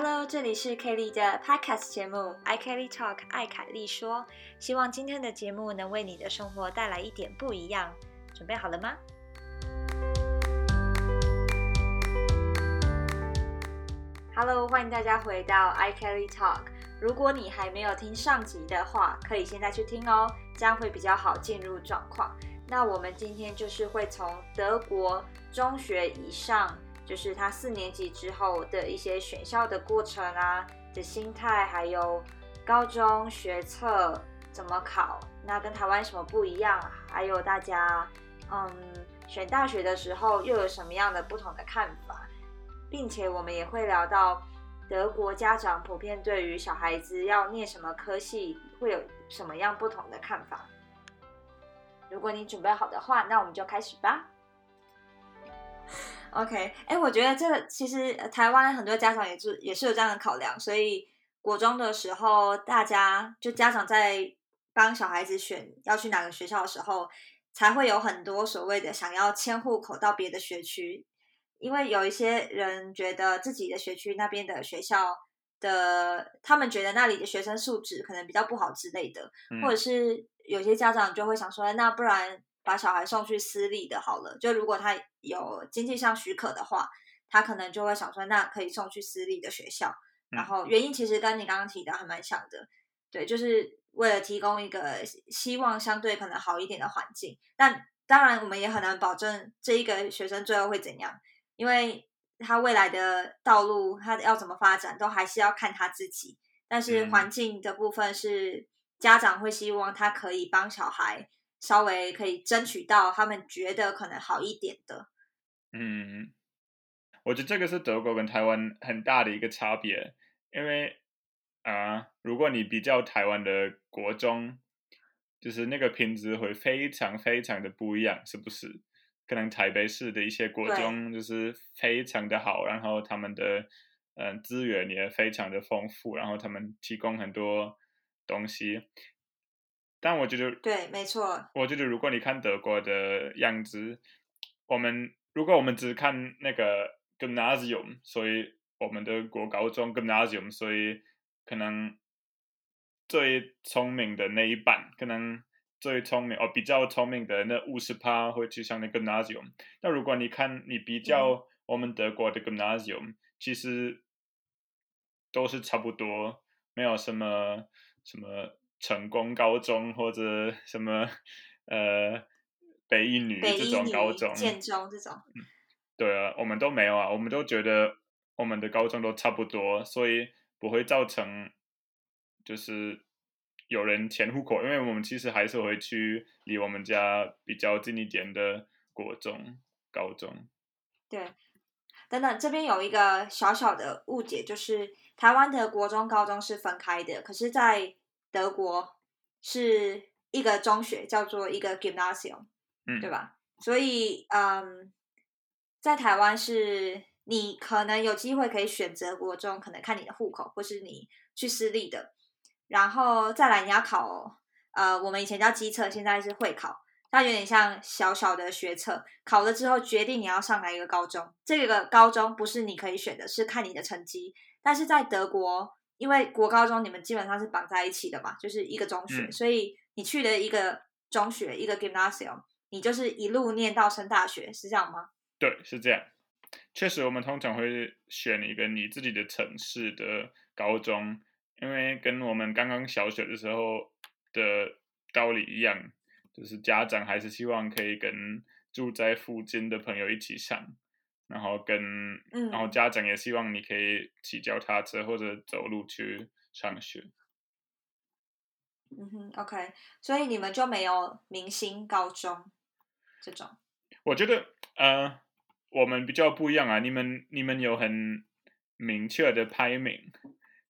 Hello，这里是 Kelly 的 Podcast 节目《I Kelly Talk》爱凯莉说，希望今天的节目能为你的生活带来一点不一样。准备好了吗？Hello，欢迎大家回到 I Kelly Talk。如果你还没有听上集的话，可以现在去听哦，这样会比较好进入状况。那我们今天就是会从德国中学以上。就是他四年级之后的一些选校的过程啊，的心态，还有高中学测怎么考，那跟台湾什么不一样？还有大家，嗯，选大学的时候又有什么样的不同的看法？并且我们也会聊到德国家长普遍对于小孩子要念什么科系会有什么样不同的看法。如果你准备好的话，那我们就开始吧。OK，哎，我觉得这个其实台湾很多家长也是也是有这样的考量，所以国中的时候，大家就家长在帮小孩子选要去哪个学校的时候，才会有很多所谓的想要迁户口到别的学区，因为有一些人觉得自己的学区那边的学校的，他们觉得那里的学生素质可能比较不好之类的，或者是有些家长就会想说，那不然。把小孩送去私立的好了，就如果他有经济上许可的话，他可能就会想说，那可以送去私立的学校。然后原因其实跟你刚刚提的还蛮像的，对，就是为了提供一个希望相对可能好一点的环境。但当然，我们也很难保证这一个学生最后会怎样，因为他未来的道路他要怎么发展，都还是要看他自己。但是环境的部分是家长会希望他可以帮小孩。稍微可以争取到他们觉得可能好一点的。嗯，我觉得这个是德国跟台湾很大的一个差别，因为啊，如果你比较台湾的国中，就是那个品质会非常非常的不一样，是不是？可能台北市的一些国中就是非常的好，然后他们的嗯资源也非常的丰富，然后他们提供很多东西。但我觉得对，没错。我觉得如果你看德国的样子，我们如果我们只看那个 gymnasium，所以我们的国高中 gymnasium，所以可能最聪明的那一半，可能最聪明哦，比较聪明的那五十趴会去上那个 gymnasium。那如果你看你比较我们德国的 gymnasium，其实都是差不多，没有什么什么。成功高中或者什么呃北一女这种高中、建中这种，对啊，我们都没有啊，我们都觉得我们的高中都差不多，所以不会造成就是有人迁户口，因为我们其实还是会去离我们家比较近一点的国中、高中。对，等等，这边有一个小小的误解，就是台湾的国中、高中是分开的，可是，在德国是一个中学，叫做一个 gymnasium，嗯，对吧？所以，嗯，在台湾是你可能有机会可以选择国中，可能看你的户口，或是你去私立的，然后再来你要考，呃，我们以前叫基测，现在是会考，它有点像小小的学测，考了之后决定你要上哪一个高中，这个高中不是你可以选的，是看你的成绩，但是在德国。因为国高中你们基本上是绑在一起的嘛，就是一个中学，所以你去的一个中学一个 gymnasium，你就是一路念到升大学，是这样吗？对，是这样。确实，我们通常会选一个你自己的城市的高中，因为跟我们刚刚小学的时候的道理一样，就是家长还是希望可以跟住在附近的朋友一起上。然后跟，然后家长也希望你可以骑脚踏车或者走路去上学。嗯哼，OK，所以你们就没有明星高中这种？我觉得，呃，我们比较不一样啊。你们你们有很明确的排名，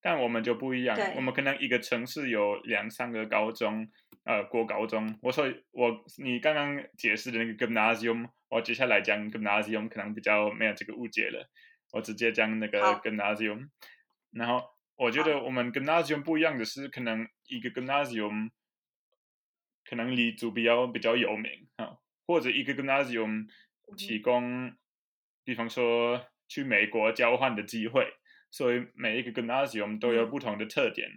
但我们就不一样。我们可能一个城市有两三个高中，呃，国高中。我说我你刚刚解释的那个 gymnasium。我接下来讲 gymnasium 可能比较没有这个误解了，我直接讲那个 gymnasium。然后我觉得我们 gymnasium 不一样的是，可能一个 gymnasium 可能离主比较比较有名啊，或者一个 gymnasium 提供，比方说去美国交换的机会，所以每一个 gymnasium 都有不同的特点。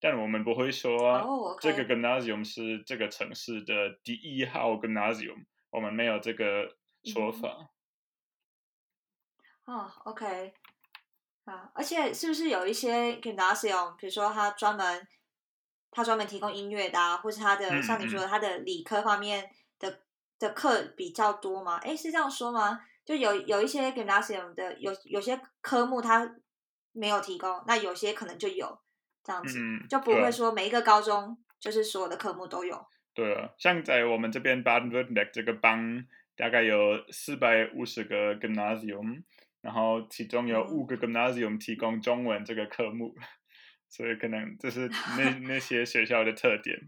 但我们不会说这个 gymnasium 是这个城市的第一号 gymnasium，我们没有这个说法。哦，OK，啊，而且是不是有一些 gymnasium，比如说它专门它专门提供音乐的，啊，或是它的像你说的他的理科方面的的课比较多吗？哎，是这样说吗？就有有一些 gymnasium 的有有些科目他没有提供，那有些可能就有。这样子就不会说每一个高中就是所有的科目都有。对啊，像在我们这边 Baden-Württemberg 这个邦，大概有四百五十个 gymnasium，然后其中有五个 gymnasium 提供中文这个科目，所以可能这是那 那些学校的特点。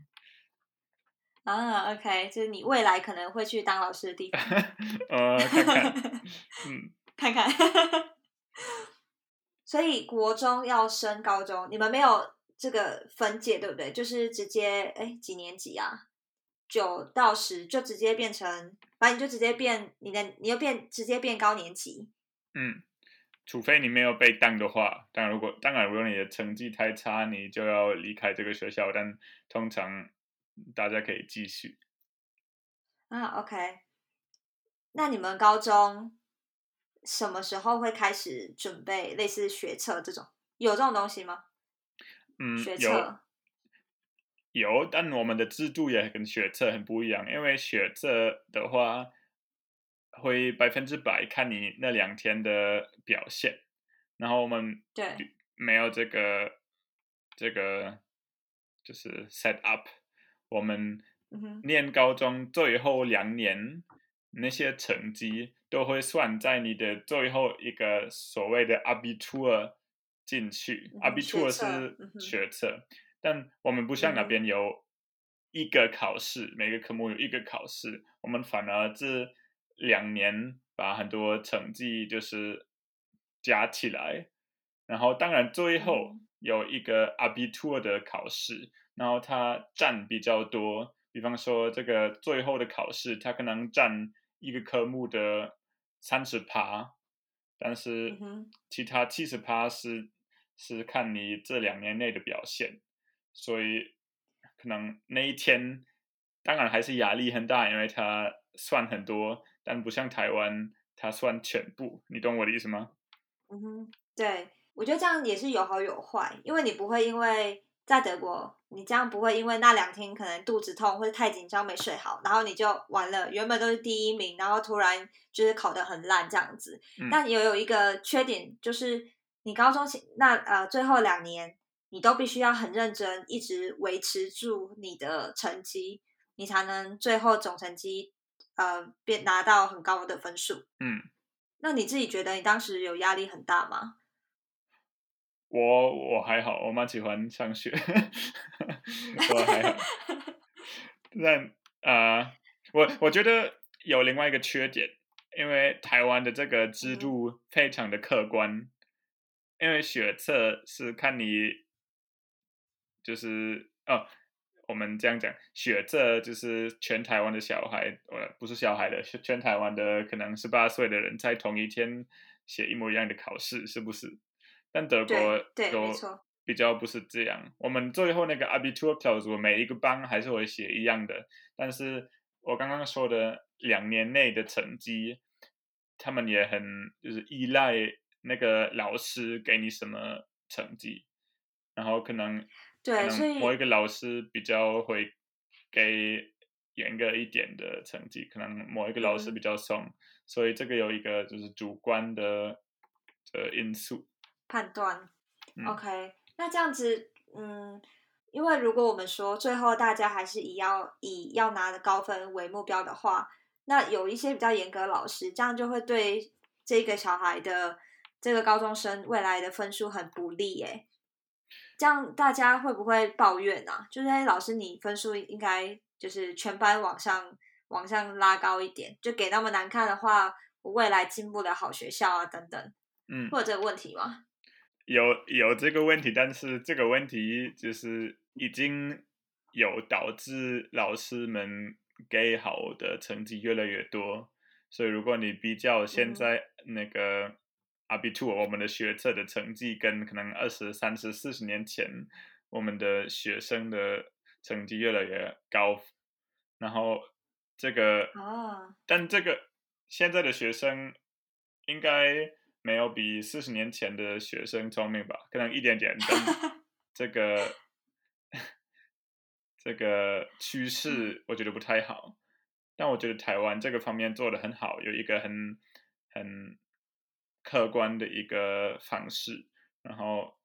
啊，OK，就是你未来可能会去当老师的地方。呃，看看，嗯，看看。所以国中要升高中，你们没有这个分界，对不对？就是直接哎几年级啊？九到十就直接变成，反正你就直接变你的，你又变直接变高年级。嗯，除非你没有被当的话，当然如果当然如果你的成绩太差，你就要离开这个学校。但通常大家可以继续。啊，OK。那你们高中？什么时候会开始准备类似学测这种？有这种东西吗？嗯，有有，但我们的制度也跟学测很不一样。因为学测的话，会百分之百看你那两天的表现，然后我们对没有这个这个就是 set up。我们念高中最后两年那些成绩。都会算在你的最后一个所谓的 Abitur 进去，Abitur 是学测，但我们不像那边有一个考试，每个科目有一个考试，我们反而这两年把很多成绩就是加起来，然后当然最后有一个 Abitur 的考试，然后它占比较多，比方说这个最后的考试，它可能占一个科目的。三十趴，但是其他七十趴是是看你这两年内的表现，所以可能那一天当然还是压力很大，因为它算很多，但不像台湾，它算全部。你懂我的意思吗？嗯哼，对，我觉得这样也是有好有坏，因为你不会因为。在德国，你这样不会因为那两天可能肚子痛或者太紧张没睡好，然后你就完了。原本都是第一名，然后突然就是考得很烂这样子。但也有一个缺点，就是你高中那呃最后两年，你都必须要很认真，一直维持住你的成绩，你才能最后总成绩呃变拿到很高的分数。嗯，那你自己觉得你当时有压力很大吗？我我还好，我蛮喜欢上学，我还好。但啊，我我觉得有另外一个缺点，因为台湾的这个制度非常的客观，因为学测是看你，就是哦，我们这样讲，学测就是全台湾的小孩，呃，不是小孩的，全台湾的可能十八岁的人在同一天写一模一样的考试，是不是？但德国都比较不是这样。我们最后那个 Abitur Klausur 每一个班还是会写一样的，但是我刚刚说的两年内的成绩，他们也很就是依赖那个老师给你什么成绩，然后可能对，所以某一个老师比较会给严格一点的成绩，可能某一个老师比较松，所以这个有一个就是主观的的因素。判断，OK，那这样子，嗯，因为如果我们说最后大家还是以要以要拿的高分为目标的话，那有一些比较严格老师，这样就会对这个小孩的这个高中生未来的分数很不利，哎，这样大家会不会抱怨啊？就是老师，你分数应该就是全班往上往上拉高一点，就给那么难看的话，我未来进不了好学校啊，等等，嗯，会有这个问题吗？有有这个问题，但是这个问题就是已经有导致老师们给好的成绩越来越多，所以如果你比较现在那个阿比兔我们的学测的成绩跟可能二十三十四十年前我们的学生的成绩越来越高，然后这个哦，但这个现在的学生应该没有比四十年前的学生聪明吧？可能一点点，但 这个这个趋势我觉得不太好。但我觉得台湾这个方面做的很好，有一个很很客观的一个方式，然后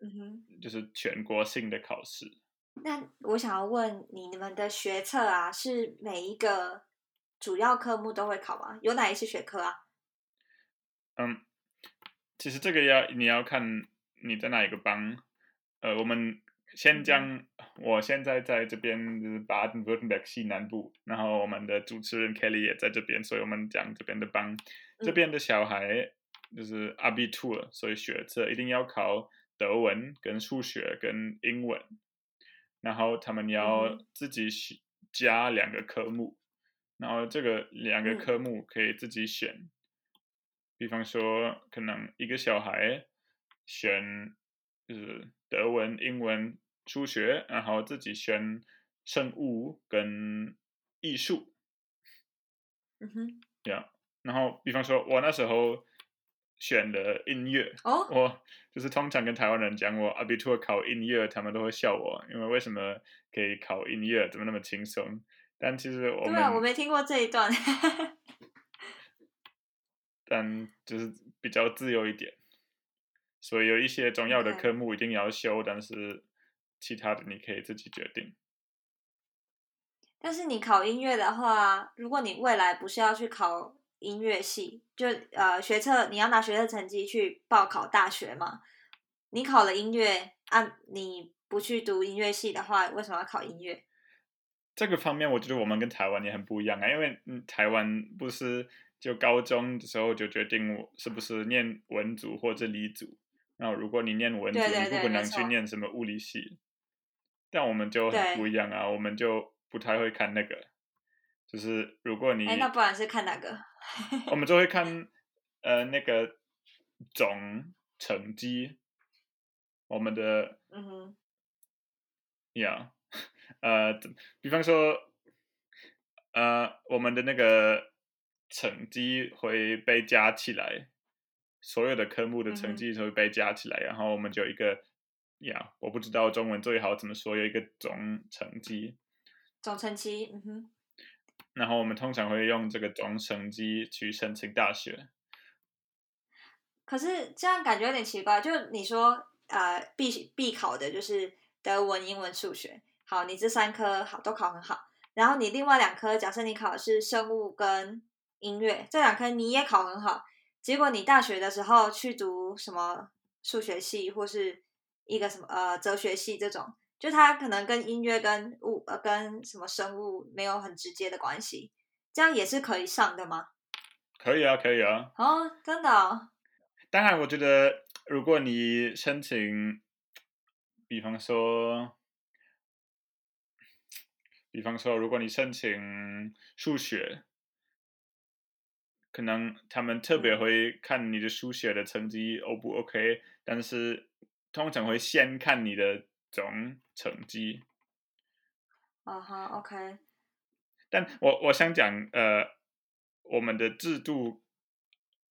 嗯哼。就是全国性的考试。那我想要问你，你们的学测啊，是每一个主要科目都会考吗？有哪一些学科啊？嗯，其实这个要你要看你在哪一个邦。呃，我们先嗯讲，我现在在这边就是巴登 württemberg 西南部，然后我们的主持人 Kelly 也在这边，所以我们讲这边的邦。这嗯边的小孩就是 Abitur，所以学测一定要考德文、跟数学、跟英文，然后他们要嗯自己选加两个科目，然后这个两个嗯科目可以自己选。比方说，可能一个小孩选就是德文、英文、数学，然后自己选生物跟艺术，嗯哼。这样。然后，比方说，我那时候选的音乐，哦，我就是通常跟台湾人讲我 abitur 考音乐，他们都会笑我，因为为什么可以考音乐，怎么那么轻松？但其实我们，对啊，我没听过这一段。但就是比较自由一点，所以有一些重要的科目一定要修，但是其他的你可以自己决定。但是你考音乐的话，如果你未来不是要去考音乐系，就呃学测，你要拿学测成绩去报考大学嘛？你考了音乐，啊，你不去读音乐系的话，为什么要考音乐？这个方面，我觉得我们跟台湾也很不一样啊，因为嗯，台湾不是就高中的时候就决定我是不是念文组或者理组，然后如果你念文组，对对你不可能去念什么物理系，但我们就很不一样啊，我们就不太会看那个，就是如果你哎，那不然是看哪个？我们？就会看呃那个总成绩，我们的嗯哼，呀 呃，比方说，呃，我们的那个成绩会被加起来，所有的科目的成绩都会被加起来，然后我们就有一个呀，我不知道中文最好怎么说，有一个总成绩，总成绩，嗯哼，然后我们通常会用这个总成绩去申请大学。可是这样感觉有点奇怪，就你说呃必必考的就是德文、英文、数学，好，你这三科好都考很好，然后你另外两科，假设你考的是生物跟音乐这两科你也考很好，结果你大学的时候去读什么数学系或是一个什么呃哲学系这种，就它可能跟音乐跟物呃跟什么生物没有很直接的关系，这样也是可以上的吗？可以啊，可以啊。哦，真的、哦，当然，我觉得如果你申请，比方说，比方说，如果你申请数学，可能他们特别嗯。会看你的书写的成绩 O 不 OK，但是通常会先看你的总成绩。啊哈，OK，但我我想讲，呃，我们的制度，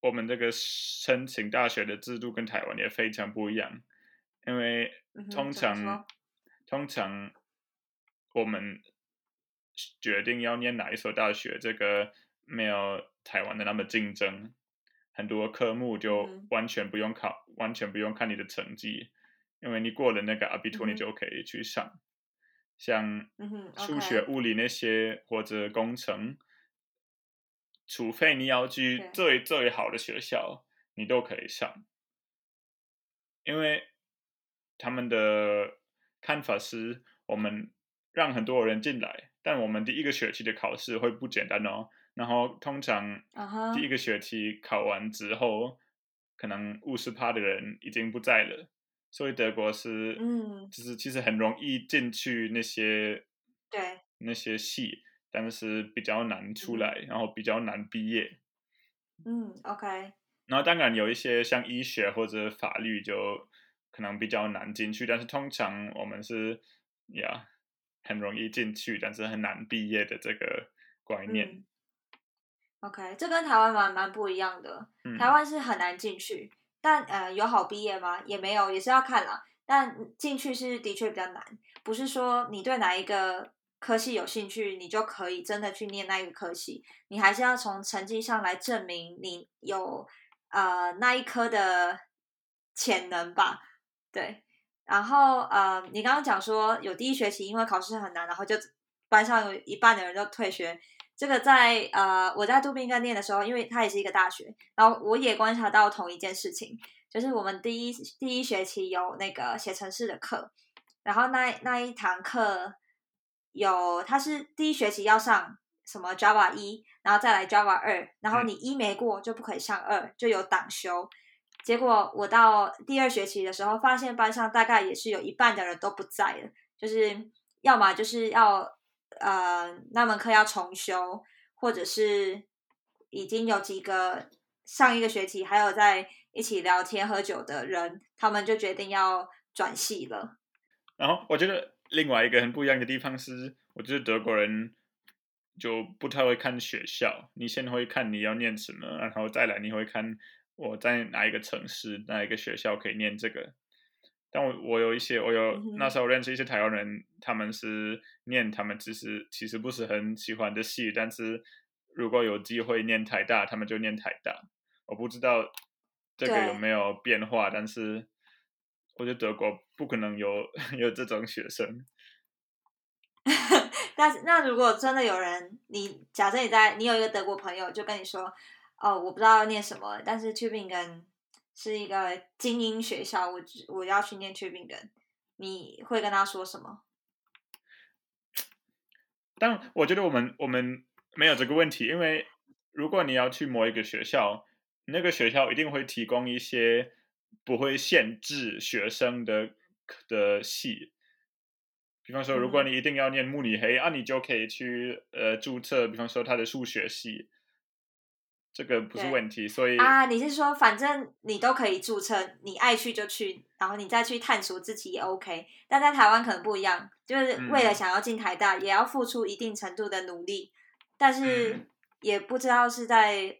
我们这个申请大学的制度跟台湾也非常不一样，因为通常、通常我们决定要念哪一所大学，这个没有台湾的那么竞争，很多科目就嗯完全不用考，完全不用看你的成绩，因为你过了那个阿比托，嗯哼你就可以去上。像数学、物理那些或者工程，除非你要去最最好的学校，你都可以上，因为他们的看法是我们让很多人进来，但我们第一个学期的考试会不简单哦。然后通常第一个学期考完之后，可能五十趴的人已经不在了，所以德国是嗯。就是其实很容易进去那些对。那些系，但是比较难出来，然后比较难毕业。嗯，OK，然后当然有一些像医学或者法律就可能比较难进去，但是通常我们是呀很容易进去，但是很难毕业的这个观念。嗯 OK，这跟台湾蛮蛮不一样的。嗯台湾是很难进去，但呃有好毕业吗？也没有，也是要看啦。但进去是的确比较难，不是说你对哪一个科系有兴趣，你就可以真的去念那一个科系，你还是要从成绩上来证明你有呃那一科的潜能吧。对，然后呃，你刚刚讲说有第一学期因为考试很难，然后就班上有一半的人都退学。这个在呃我在杜宾根念的时候，因为它也是一个大学，然后我也观察到同一件事情，就是我们第一第一学期有那个写程式的课，然后那那一堂课有它是第一学期要上什么 Java 一，然后再来 Java 二，然后你一没过就不可以上二，就有挡修。结果我到第二学期的时候，发现班上大概也是有一半的人都不在了，就是要么就是要呃那门课要重修，或者是已经有几个上一个学期还有在一起聊天喝酒的人，他们就决定要转系了。然后我觉得另外一个很不一样的地方是，我觉得德国人就不太会看学校，你先会看你要念什么，然后再来你会看我在哪一个城市、哪一个学校可以念这个。但我我有一些，我有嗯那时候认识一些台湾人，他们是念他们其实其实不是很喜欢的戏，但是如果有机会念台大，他们就念台大。我不知道这个有没有变化，但是我觉得德国不可能有 有这种学生。但是那如果真的有人，你假设你在你有一个德国朋友，就跟你说，哦，我不知道要念什么，但是 Tübingen 是一个精英学校，我只我要去念 Tübingen，你会跟他说什么？但我觉得我们我们没有这个问题，因为如果你要去某一个学校，那个学校一定会提供一些不会限制学生的的系。比方说，如果嗯你一定要念慕尼黑，啊，你就可以去呃注册，比方说他的数学系，这个不是对问题。所以啊，你是说反正你都可以注册，你爱去就去，然后你再去探索自己也 OK。但在台湾可能不一样，就是为了嗯想要进台大，也要付出一定程度的努力，但是嗯也不知道是在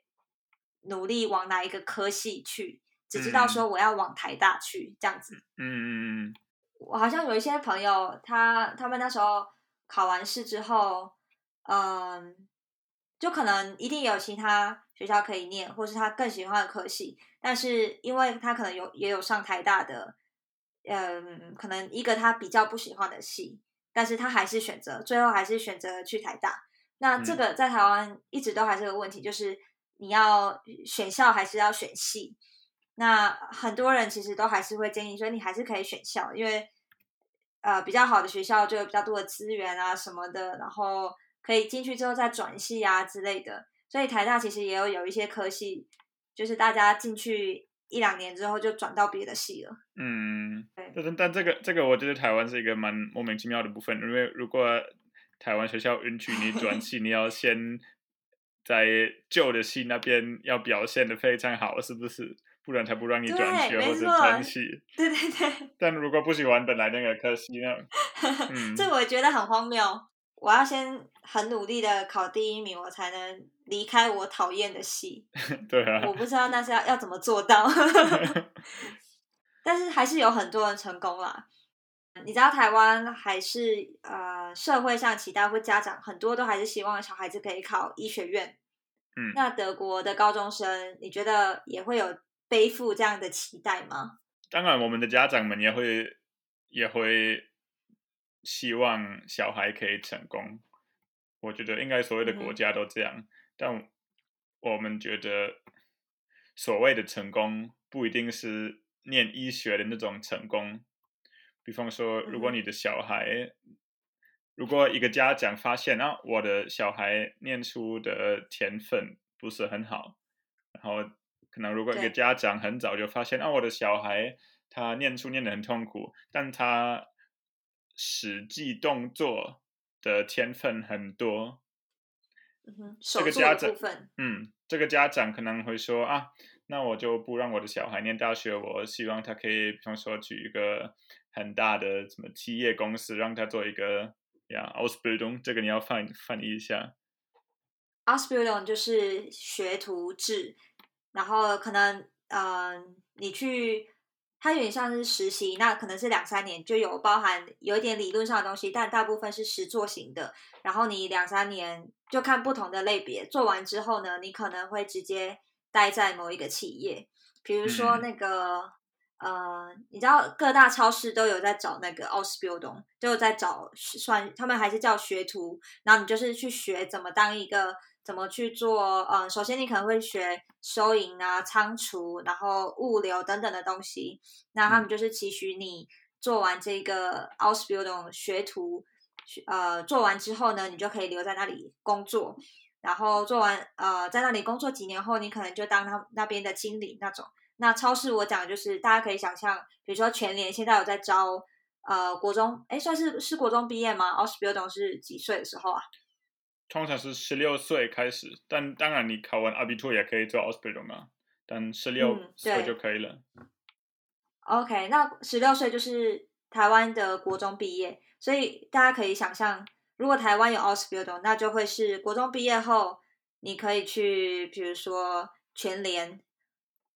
努力往哪一个科系去，只知道嗯说我要往台大去这样子。嗯嗯嗯我好像有一些朋友，他他们那时候考完试之后，嗯，就可能一定有其他学校可以念，或是他更喜欢的科系，但是因为他可能有也有上台大的，嗯，可能一个他比较不喜欢的系，但是他还是选择最后还是选择去台大。那这嗯个在台湾一直都还是个问题，就是你要选校还是要选系？那很多人其实都还是会建议说，你还是可以选校，因为呃比较好的学校就有比较多的资源啊什么的，然后可以进去之后再转系啊之类的。所以台大其实也有有一些科系，就是大家进去一两年之后就转到别的系了。嗯对，但是但这个这个，我觉得台湾是一个蛮莫名其妙的部分，因为如果台湾学校允许你转 系，你要先在旧的系那边要表现的非常好，是不是？不然才不让你转学或者转 系。对对对，但如果不喜欢本来那个科系，那嗯这我觉得很荒谬。我要先很努力的考第一名，我才能离开我讨厌的系。对啊我，不知道那是要要怎么做到，但是还是有很多人成功啦。你知道台湾还是呃社会上期待或家长很多都还是希望小孩子可以考医学院。嗯那德国的高中生，你觉得也会有背负这样的期待吗？当然我们的家长们也会也会希望小孩可以成功。我觉得应该所有的国家都这样，但我们觉得所谓的成功不一定是念医学的那种成功。比方说，如果你的小孩，如果一个家长发现啊，我的小孩念书的天分不是很好，然后可能如果一个家长很早就发现啊，我的小孩他念书念得很痛苦，但他实际动作的天分很多，这个家长，嗯，这个家长可能会说啊，那我就不让我的小孩念大学。我希望他可以，比方说去一个很大的什么企业公司，让他做一个呀 Ausbildung，这个你要翻翻译一下。Ausbildung 就是学徒制，然后可能嗯，你去。它有点像是实习，那可能是两三年就有包含有一点理论上的东西，但大部分是实作型的。然后你两三年就看不同的类别，做完之后呢，你可能会直接待在某一个企业，比如说那个呃，你知道各大超市都有在找那个 Ausbildung，都有在找算他们还是叫学徒，然后你就是去学怎么当一个。怎么去做？嗯，首先你可能会学收银啊、仓储，然后物流等等的东西。那他们就是期许你做完这个 Ausbildung 学徒，呃，做完之后呢，你就可以留在那里工作。然后做完，呃，在那里工作几年后，你可能就当他那边的经理那种。那超市我讲的就是大家可以想象，比如说全联现在有在招，呃，国中，哎，算是是国中毕业吗？Ausbildung 是几岁的时候啊？通常是十六岁开始，但当然你考完 Abitur 也可以做 Ausbildung 啊，但十六岁就可以了。OK，那十六岁就是台湾的国中毕业，所以大家可以想象，如果台湾有 Ausbildung，那就会是国中毕业后，你可以去，比如说全联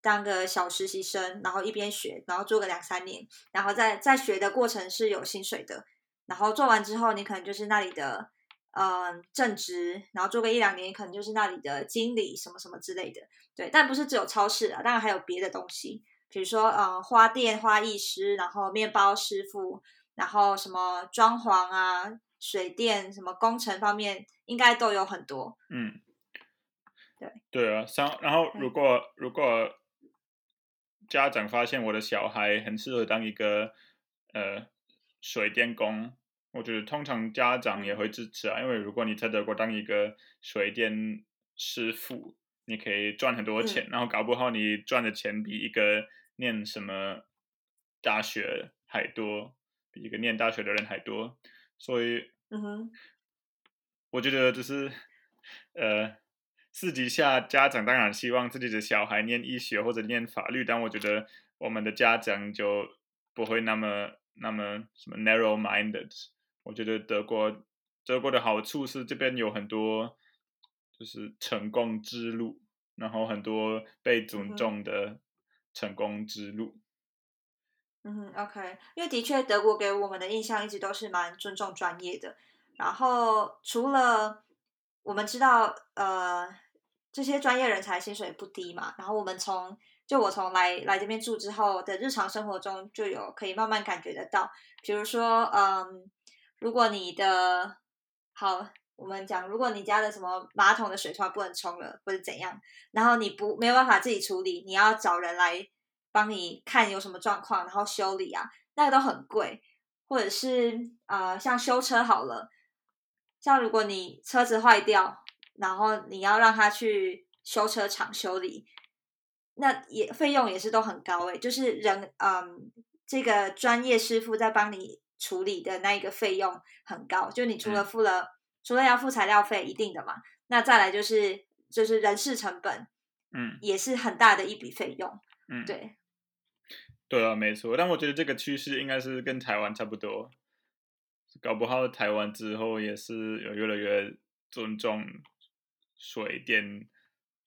当个小实习生，然后一边学，然后做个两三年，然后在在学的过程是有薪水的，然后做完之后，你可能就是那里的。嗯，正职，然后做个一两年，可能就是那里的经理什么什么之类的。对，但不是只有超市啊，当然还有别的东西，比如说呃，花店花艺师，然后面包师傅，然后什么装潢啊、水电什么工程方面，应该都有很多。嗯，对对啊，像然后如果如果家长发现我的小孩很适合当一个呃水电工。我觉得通常家长也会支持啊，因为如果你在德国当一个水电师傅，你可以赚很多钱，然后搞不好你赚的钱比一个念什么大学还多，比一个念大学的人还多，所以，嗯哼，我觉得就是呃，私底下家长当然希望自己的小孩念医学或者念法律，但我觉得我们的家长就不会那么那么什么 narrow-minded。我觉得德国德国的好处是这边有很多就是成功之路，然后很多被尊重的成功之路。嗯，OK，因为的确德国给我们的印象一直都是蛮尊重专业的。然后除了我们知道，呃，这些专业人才薪水不低嘛。然后我们从就我从来来这边住之后的日常生活中，就有可以慢慢感觉得到，比如说，嗯。如果你的好，我们讲，如果你家的什么马桶的水突然不能冲了，或者怎样，然后你不没有办法自己处理，你要找人来帮你看有什么状况，然后修理啊，那个都很贵。或者是呃，像修车好了，像如果你车子坏掉，然后你要让他去修车厂修理，那也费用也是都很高诶，就是人嗯，这个专业师傅在帮你。处理的那一个费用很高，就你除了付了，除了要付材料费一定的嘛，那再来就是就是人事成本，嗯，也是很大的一笔费用，嗯，对，对啊，没错，但我觉得这个趋势应该是跟台湾差不多，搞不好台湾之后也是有越来越尊重水电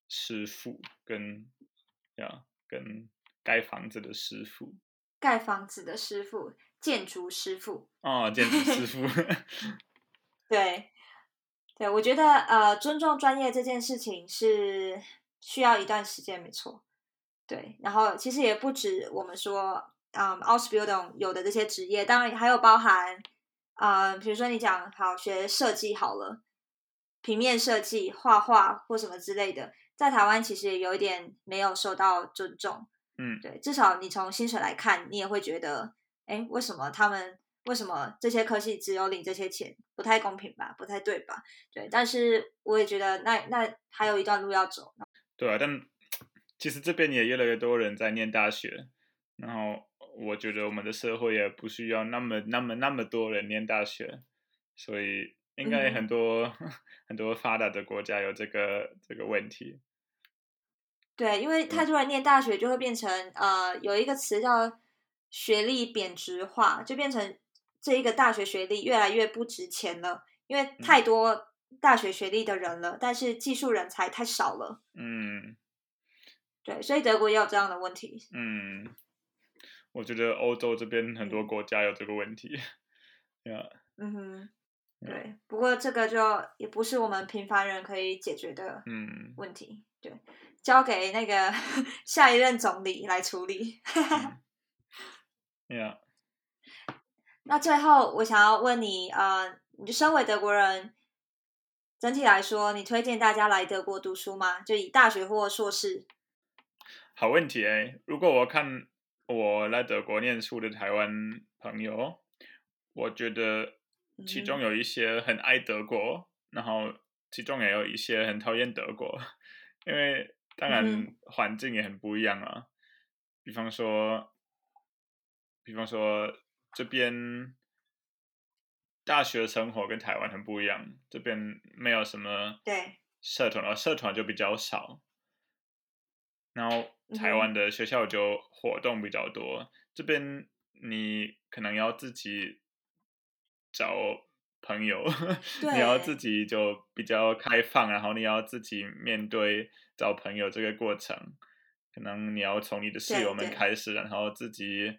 师傅跟呀跟盖房子的师傅，盖房子的师傅。建筑师傅哦，建筑师傅，对，对，我觉得呃，尊重专业这件事情是需要一段时间，没错。对，然后其实也不止我们说，嗯，Ausbildung 有的这些职业，当然还有包含，呃，比如说你讲好学设计好了，平面设计、画画或什么之类的，在台湾其实也有一点没有受到尊重。嗯，对，至少你从薪水来看，你也会觉得。哎，为什么他们为什么这些科系只有领这些钱，不太公平吧？不太对吧？对，但是我也觉得那那还有一段路要走。对啊，但 其实这边也越来越多人在念大学，然后我觉得我们的社会也不需要那么那么那么多人念大学，所以应该很多 很多发达的国家有这个这个问题。对，因为太多人念大学，就会变成呃，有一个词叫学历贬值化，就变成这一个大学学历越来越不值钱了，因为太多大学学历的人了，但是技术人才太少了。嗯对，所以德国也有这样的问题。嗯，我觉得欧洲这边很多国家有这个问题。呀，嗯哼，对，不过这个就也不是我们平凡人可以解决的嗯问题，对，交给那个 下一任总理来处理。呀，那最后我想要问你，呃，你就身为德国人，整体来说，你推荐大家来德国读书吗？就以大学或硕士？好问题哎！如果我看我来德国念书的台湾朋友，我觉得其中有一些很爱德国，然后其中也有一些很讨厌德国，因为当然嗯环境也很不一样啊。比方说，比方说这边大学生活跟台湾很不一样，这边没有什么对，社团，然后社团就比较少。然后台湾的学校就活动比较多，这边你可能要自己找朋友，你要自己就比较开放，然后你要自己面对找朋友这个过程，可能你要从你的室友们对。开始，然后自己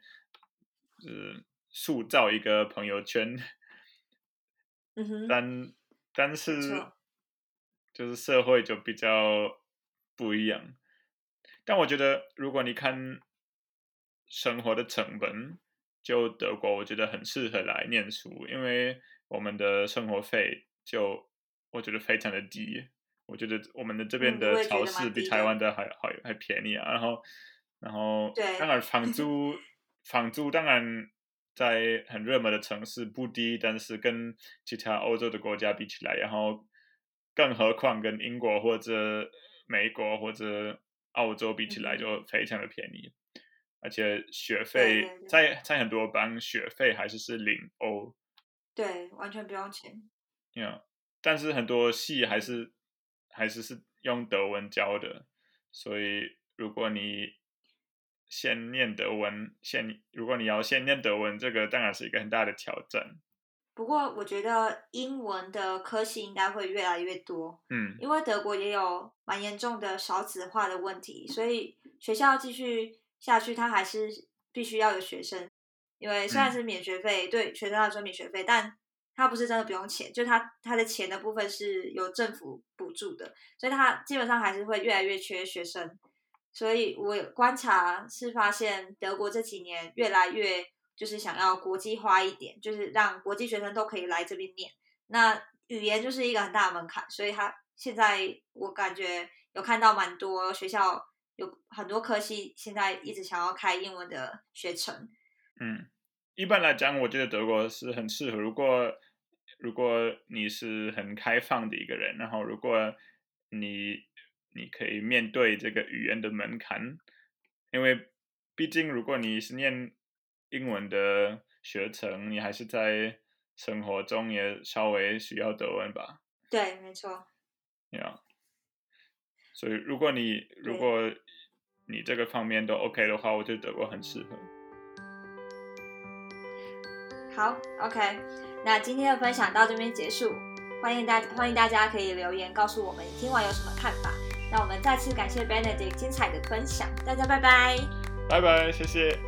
呃塑造一个朋友圈，嗯哼，但但是就是社会就比较不一样。但我觉得，如果你看生活的成本，就德国，我觉得很适合来念书，因为我们的生活费就我觉得非常的低。我觉得我们的这边的超市比台湾的还还还便宜啊。然后，然后对当然房 租房租当然在很热门的城市不低，但是跟其他欧洲的国家比起来，然后更何况跟英国或者美国或者澳洲比起来就非常的便宜，而且学对费在在很多班学费还是是零欧，对，完全不用钱。yeah, 但是很多系还是还是是用德文教的，所以如果你先念德文，先如果你要先念德文，这个当然是一个很大的挑战。不过我觉得英文的科系应该会越来越多，嗯因为德国也有蛮严重的少子化的问题，所以学校继续下去，它还是必须要有学生。因为虽然嗯是免学费，对学生来说免学费，但它不是真的不用钱，就它它的钱的部分是由政府补助的，所以它基本上还是会越来越缺学生。所以我有观察是发现德国这几年越来越就是想要国际化一点，就是让国际学生都可以来这边念。那语言就是一个很大的门槛，所以他现在我感觉有看到蛮多学校有很多科系现在一直想要开英文的学程。嗯，一般来讲，我觉得德国是很适合。如果如果你是很开放的一个人，然后如果你你可以面对这个语言的门槛，因为毕竟如果你是念英文的学程，你还是在生活中也稍微需要德文吧，对，没错。Yeah，、所以如果你如果你这个方面都 OK 的话，我觉得德国很适合。好，OK，那今天的分享到这边结束。欢迎大欢迎大家可以留言告诉我们你听完有什么看法。那我们再次感谢 Benedict 精彩的分享，大家拜拜。拜拜，谢谢。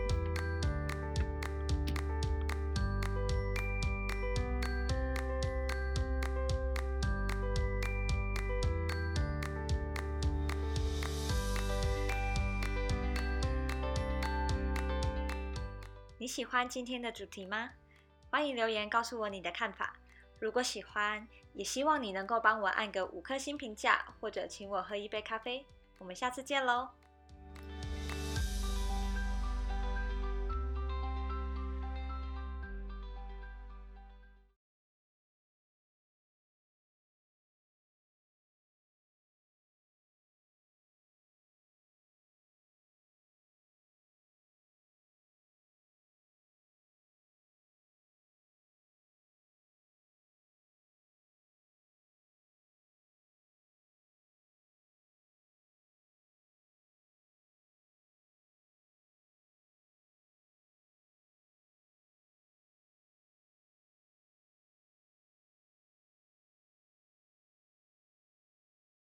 你喜欢今天的主题吗？欢迎留言告诉我你的看法。如果喜欢，也希望你能够帮我按个五颗星评价，或者请我喝一杯咖啡。我们下次见喽！